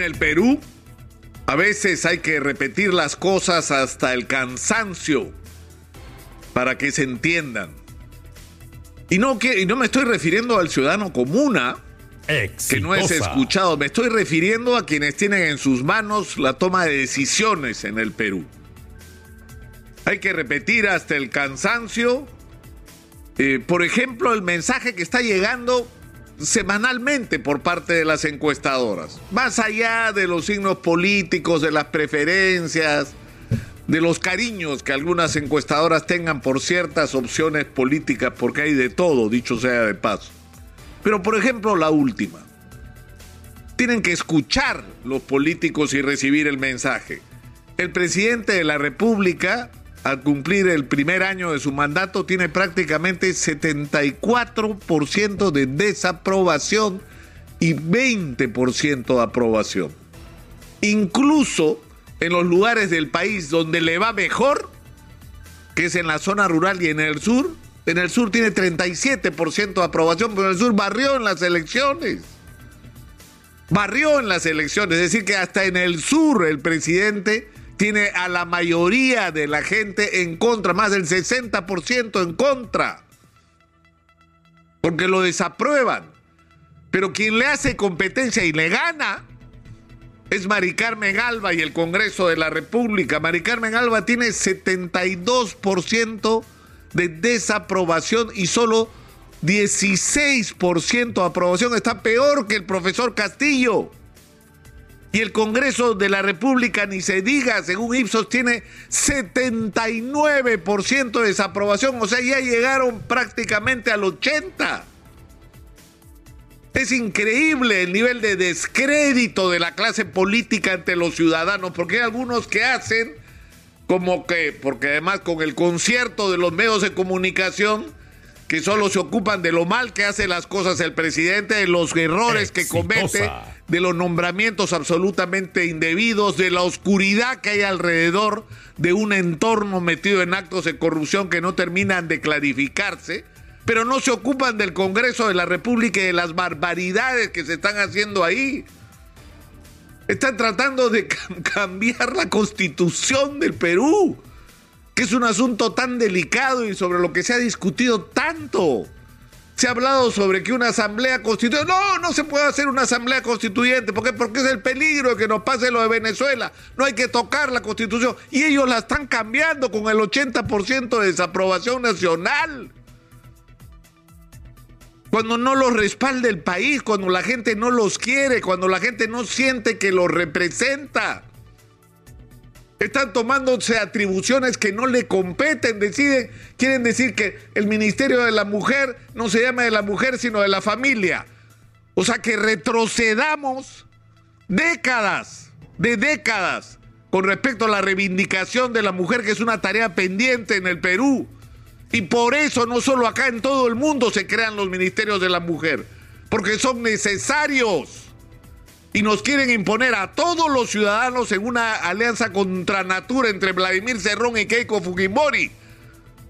En el Perú, a veces hay que repetir las cosas hasta el cansancio para que se entiendan. Y no, que, y no me estoy refiriendo al ciudadano comuna, que no es escuchado, me estoy refiriendo a quienes tienen en sus manos la toma de decisiones en el Perú. Hay que repetir hasta el cansancio, eh, por ejemplo, el mensaje que está llegando semanalmente por parte de las encuestadoras. Más allá de los signos políticos, de las preferencias, de los cariños que algunas encuestadoras tengan por ciertas opciones políticas, porque hay de todo, dicho sea de paso. Pero por ejemplo, la última. Tienen que escuchar los políticos y recibir el mensaje. El presidente de la República al cumplir el primer año de su mandato, tiene prácticamente 74% de desaprobación y 20% de aprobación. Incluso en los lugares del país donde le va mejor, que es en la zona rural y en el sur, en el sur tiene 37% de aprobación, pero en el sur barrió en las elecciones. Barrió en las elecciones, es decir, que hasta en el sur el presidente tiene a la mayoría de la gente en contra, más del 60% en contra, porque lo desaprueban. Pero quien le hace competencia y le gana es Mari Carmen Alba y el Congreso de la República. Mari Carmen Alba tiene 72% de desaprobación y solo 16% de aprobación. Está peor que el profesor Castillo. Y el Congreso de la República, ni se diga, según Ipsos, tiene 79% de desaprobación. O sea, ya llegaron prácticamente al 80%. Es increíble el nivel de descrédito de la clase política ante los ciudadanos, porque hay algunos que hacen como que, porque además con el concierto de los medios de comunicación, que solo se ocupan de lo mal que hace las cosas el presidente, de los errores que comete de los nombramientos absolutamente indebidos, de la oscuridad que hay alrededor de un entorno metido en actos de corrupción que no terminan de clarificarse, pero no se ocupan del Congreso de la República y de las barbaridades que se están haciendo ahí. Están tratando de cambiar la constitución del Perú, es un asunto tan delicado y sobre lo que se ha discutido tanto. Se ha hablado sobre que una asamblea constituyente. No, no se puede hacer una asamblea constituyente. ¿Por qué? Porque es el peligro de que nos pase lo de Venezuela. No hay que tocar la constitución. Y ellos la están cambiando con el 80% de desaprobación nacional. Cuando no los respalda el país, cuando la gente no los quiere, cuando la gente no siente que los representa. Están tomándose atribuciones que no le competen, deciden, quieren decir que el Ministerio de la Mujer no se llama de la mujer, sino de la familia. O sea que retrocedamos décadas, de décadas, con respecto a la reivindicación de la mujer, que es una tarea pendiente en el Perú. Y por eso no solo acá en todo el mundo se crean los ministerios de la mujer, porque son necesarios y nos quieren imponer a todos los ciudadanos en una alianza contra natura entre Vladimir Cerrón y Keiko Fujimori.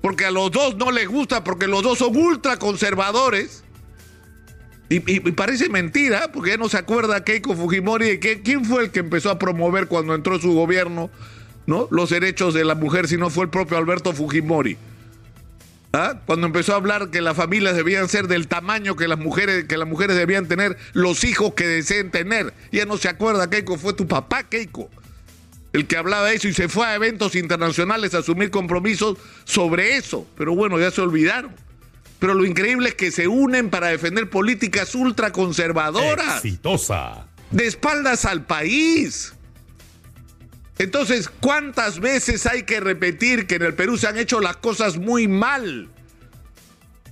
Porque a los dos no les gusta, porque los dos son ultraconservadores. Y, y, parece mentira, porque ya no se acuerda Keiko Fujimori de que, quién fue el que empezó a promover cuando entró su gobierno ¿no? los derechos de la mujer, si no fue el propio Alberto Fujimori. ¿Ah? Cuando empezó a hablar que las familias debían ser del tamaño que las mujeres, que las mujeres debían tener los hijos que deseen tener. Ya no se acuerda, Keiko, fue tu papá, Keiko, el que hablaba eso y se fue a eventos internacionales a asumir compromisos sobre eso. Pero bueno, ya se olvidaron. Pero lo increíble es que se unen para defender políticas ultraconservadoras. Exitosa. De espaldas al país. Entonces, ¿cuántas veces hay que repetir que en el Perú se han hecho las cosas muy mal?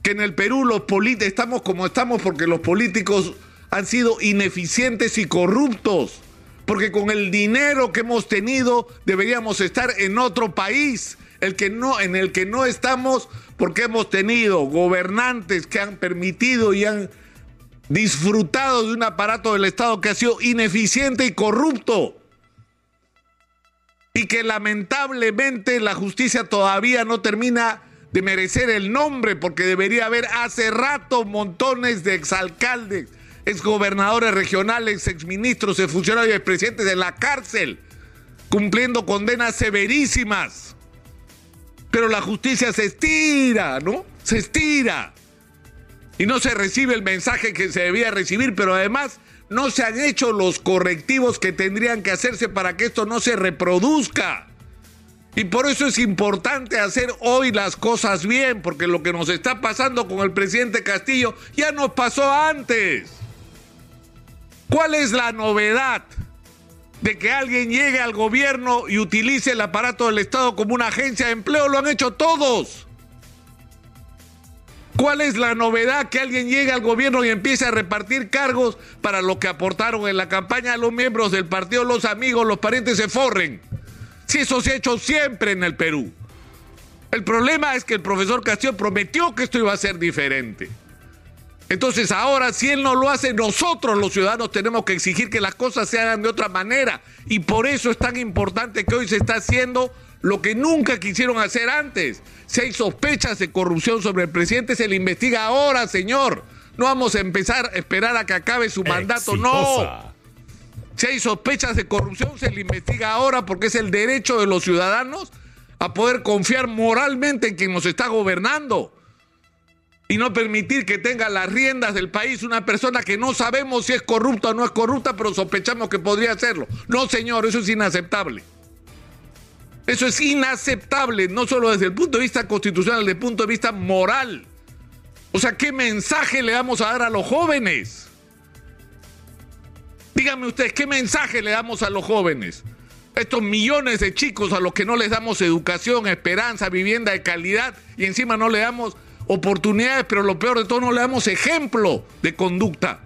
Que en el Perú los políticos estamos como estamos porque los políticos han sido ineficientes y corruptos. Porque con el dinero que hemos tenido deberíamos estar en otro país, el que no, en el que no estamos porque hemos tenido gobernantes que han permitido y han disfrutado de un aparato del Estado que ha sido ineficiente y corrupto y que lamentablemente la justicia todavía no termina de merecer el nombre porque debería haber hace rato montones de exalcaldes, exgobernadores regionales, exministros, exfuncionarios expresidentes en la cárcel, cumpliendo condenas severísimas. Pero la justicia se estira, ¿no? Se estira. Y no se recibe el mensaje que se debía recibir, pero además no se han hecho los correctivos que tendrían que hacerse para que esto no se reproduzca. Y por eso es importante hacer hoy las cosas bien, porque lo que nos está pasando con el presidente Castillo ya nos pasó antes. ¿Cuál es la novedad de que alguien llegue al gobierno y utilice el aparato del Estado como una agencia de empleo? Lo han hecho todos. ¿Cuál es la novedad que alguien llegue al gobierno y empiece a repartir cargos para lo que aportaron en la campaña los miembros del partido, los amigos, los parientes se forren? Si eso se ha hecho siempre en el Perú. El problema es que el profesor Castillo prometió que esto iba a ser diferente. Entonces ahora si él no lo hace, nosotros los ciudadanos tenemos que exigir que las cosas se hagan de otra manera. Y por eso es tan importante que hoy se está haciendo lo que nunca quisieron hacer antes. Si hay sospechas de corrupción sobre el presidente, se le investiga ahora, señor. No vamos a empezar a esperar a que acabe su mandato, no. Si hay sospechas de corrupción, se le investiga ahora porque es el derecho de los ciudadanos a poder confiar moralmente en quien nos está gobernando y no permitir que tenga las riendas del país una persona que no sabemos si es corrupta o no es corrupta, pero sospechamos que podría serlo. No, señor, eso es inaceptable. Eso es inaceptable, no solo desde el punto de vista constitucional, desde el punto de vista moral. O sea, ¿qué mensaje le damos a dar a los jóvenes? Díganme ustedes, ¿qué mensaje le damos a los jóvenes? estos millones de chicos a los que no les damos educación, esperanza, vivienda de calidad y encima no le damos oportunidades, pero lo peor de todo no le damos ejemplo de conducta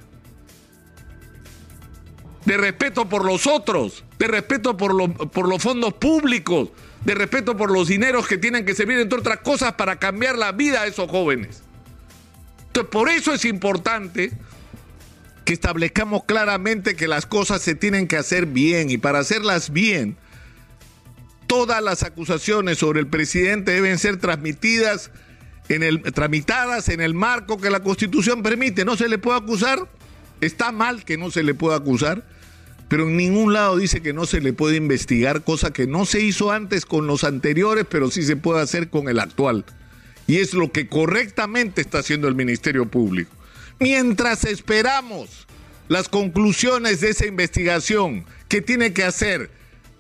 de respeto por los otros, de respeto por, por los fondos públicos, de respeto por los dineros que tienen que servir, entre otras cosas, para cambiar la vida de esos jóvenes. Entonces, por eso es importante que establezcamos claramente que las cosas se tienen que hacer bien y para hacerlas bien, todas las acusaciones sobre el presidente deben ser transmitidas en el, tramitadas en el marco que la Constitución permite. No se le puede acusar, está mal que no se le pueda acusar, pero en ningún lado dice que no se le puede investigar, cosa que no se hizo antes con los anteriores, pero sí se puede hacer con el actual. Y es lo que correctamente está haciendo el Ministerio Público. Mientras esperamos las conclusiones de esa investigación, que tiene que hacer?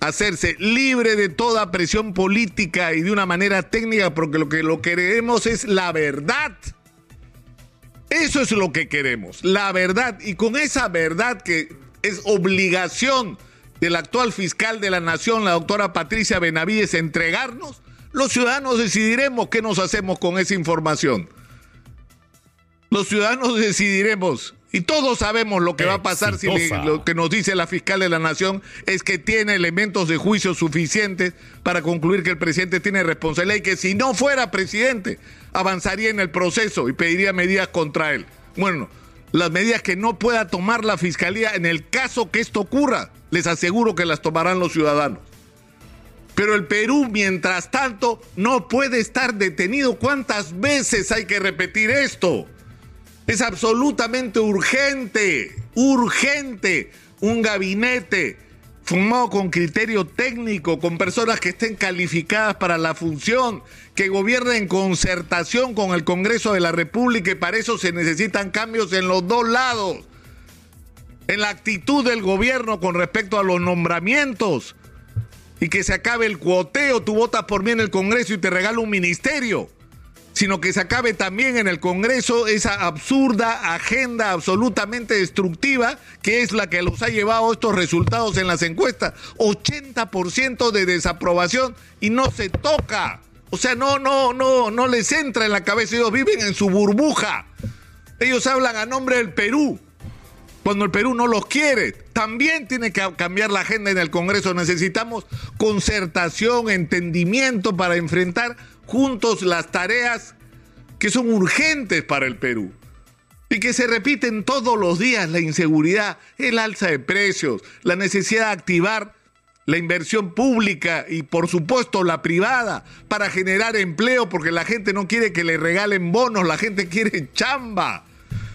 Hacerse libre de toda presión política y de una manera técnica, porque lo que lo queremos es la verdad. Eso es lo que queremos, la verdad. Y con esa verdad que es obligación del actual fiscal de la Nación, la doctora Patricia Benavides, entregarnos, los ciudadanos decidiremos qué nos hacemos con esa información. Los ciudadanos decidiremos y todos sabemos lo que va a pasar si lo que nos dice la fiscal de la Nación es que tiene elementos de juicio suficientes para concluir que el presidente tiene responsabilidad y que si no fuera presidente avanzaría en el proceso y pediría medidas contra él. Bueno, las medidas que no pueda tomar la fiscalía en el caso que esto ocurra. Les aseguro que las tomarán los ciudadanos. Pero el Perú, mientras tanto, no puede estar detenido. ¿Cuántas veces hay que repetir esto? Es absolutamente urgente, urgente un gabinete formado con criterio técnico, con personas que estén calificadas para la función, que gobiernen en concertación con el Congreso de la República y para eso se necesitan cambios en los dos lados. En la actitud del gobierno con respecto a los nombramientos y que se acabe el cuoteo, tú votas por mí en el Congreso y te regalo un ministerio sino que se acabe también en el Congreso esa absurda agenda absolutamente destructiva que es la que los ha llevado estos resultados en las encuestas. 80% de desaprobación y no se toca. O sea, no, no, no, no les entra en la cabeza. Ellos viven en su burbuja. Ellos hablan a nombre del Perú. Cuando el Perú no los quiere, también tiene que cambiar la agenda en el Congreso. Necesitamos concertación, entendimiento para enfrentar juntos las tareas que son urgentes para el Perú y que se repiten todos los días, la inseguridad, el alza de precios, la necesidad de activar la inversión pública y por supuesto la privada para generar empleo porque la gente no quiere que le regalen bonos, la gente quiere chamba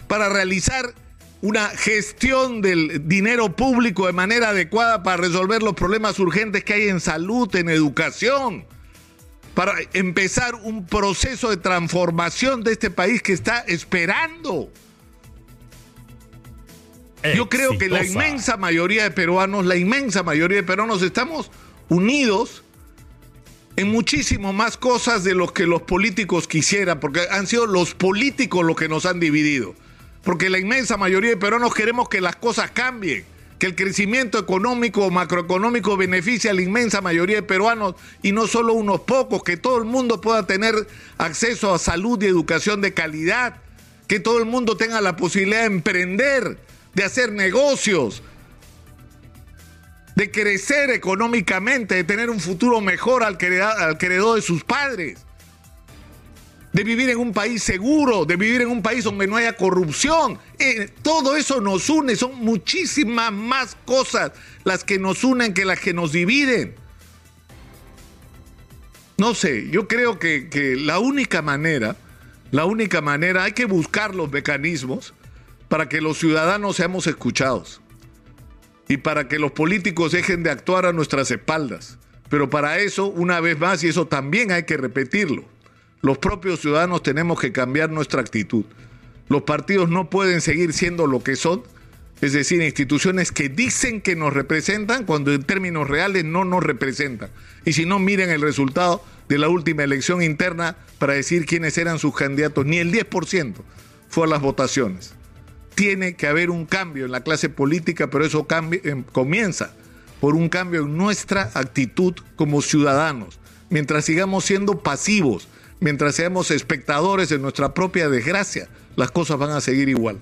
para realizar una gestión del dinero público de manera adecuada para resolver los problemas urgentes que hay en salud, en educación, para empezar un proceso de transformación de este país que está esperando. Yo creo que la inmensa mayoría de peruanos, la inmensa mayoría de peruanos estamos unidos en muchísimo más cosas de lo que los políticos quisieran, porque han sido los políticos los que nos han dividido. Porque la inmensa mayoría de peruanos queremos que las cosas cambien, que el crecimiento económico o macroeconómico beneficie a la inmensa mayoría de peruanos y no solo unos pocos, que todo el mundo pueda tener acceso a salud y educación de calidad, que todo el mundo tenga la posibilidad de emprender, de hacer negocios, de crecer económicamente, de tener un futuro mejor al que, heredó de sus padres, de vivir en un país seguro, de vivir en un país donde no haya corrupción. Eh, todo eso nos une, son muchísimas más cosas las que nos unen que las que nos dividen. No sé, yo creo que, que la única manera, la única manera, hay que buscar los mecanismos para que los ciudadanos seamos escuchados y para que los políticos dejen de actuar a nuestras espaldas. Pero para eso, una vez más, y eso también hay que repetirlo, los propios ciudadanos tenemos que cambiar nuestra actitud. Los partidos no pueden seguir siendo lo que son, es decir, instituciones que dicen que nos representan cuando en términos reales no nos representan. Y si no, miren el resultado de la última elección interna para decir quiénes eran sus candidatos. Ni el 10% fue a las votaciones tiene que haber un cambio en la clase política, pero eso em, comienza por un cambio en nuestra actitud como ciudadanos. Mientras sigamos siendo pasivos, mientras seamos espectadores de nuestra propia desgracia, las cosas van a seguir igual.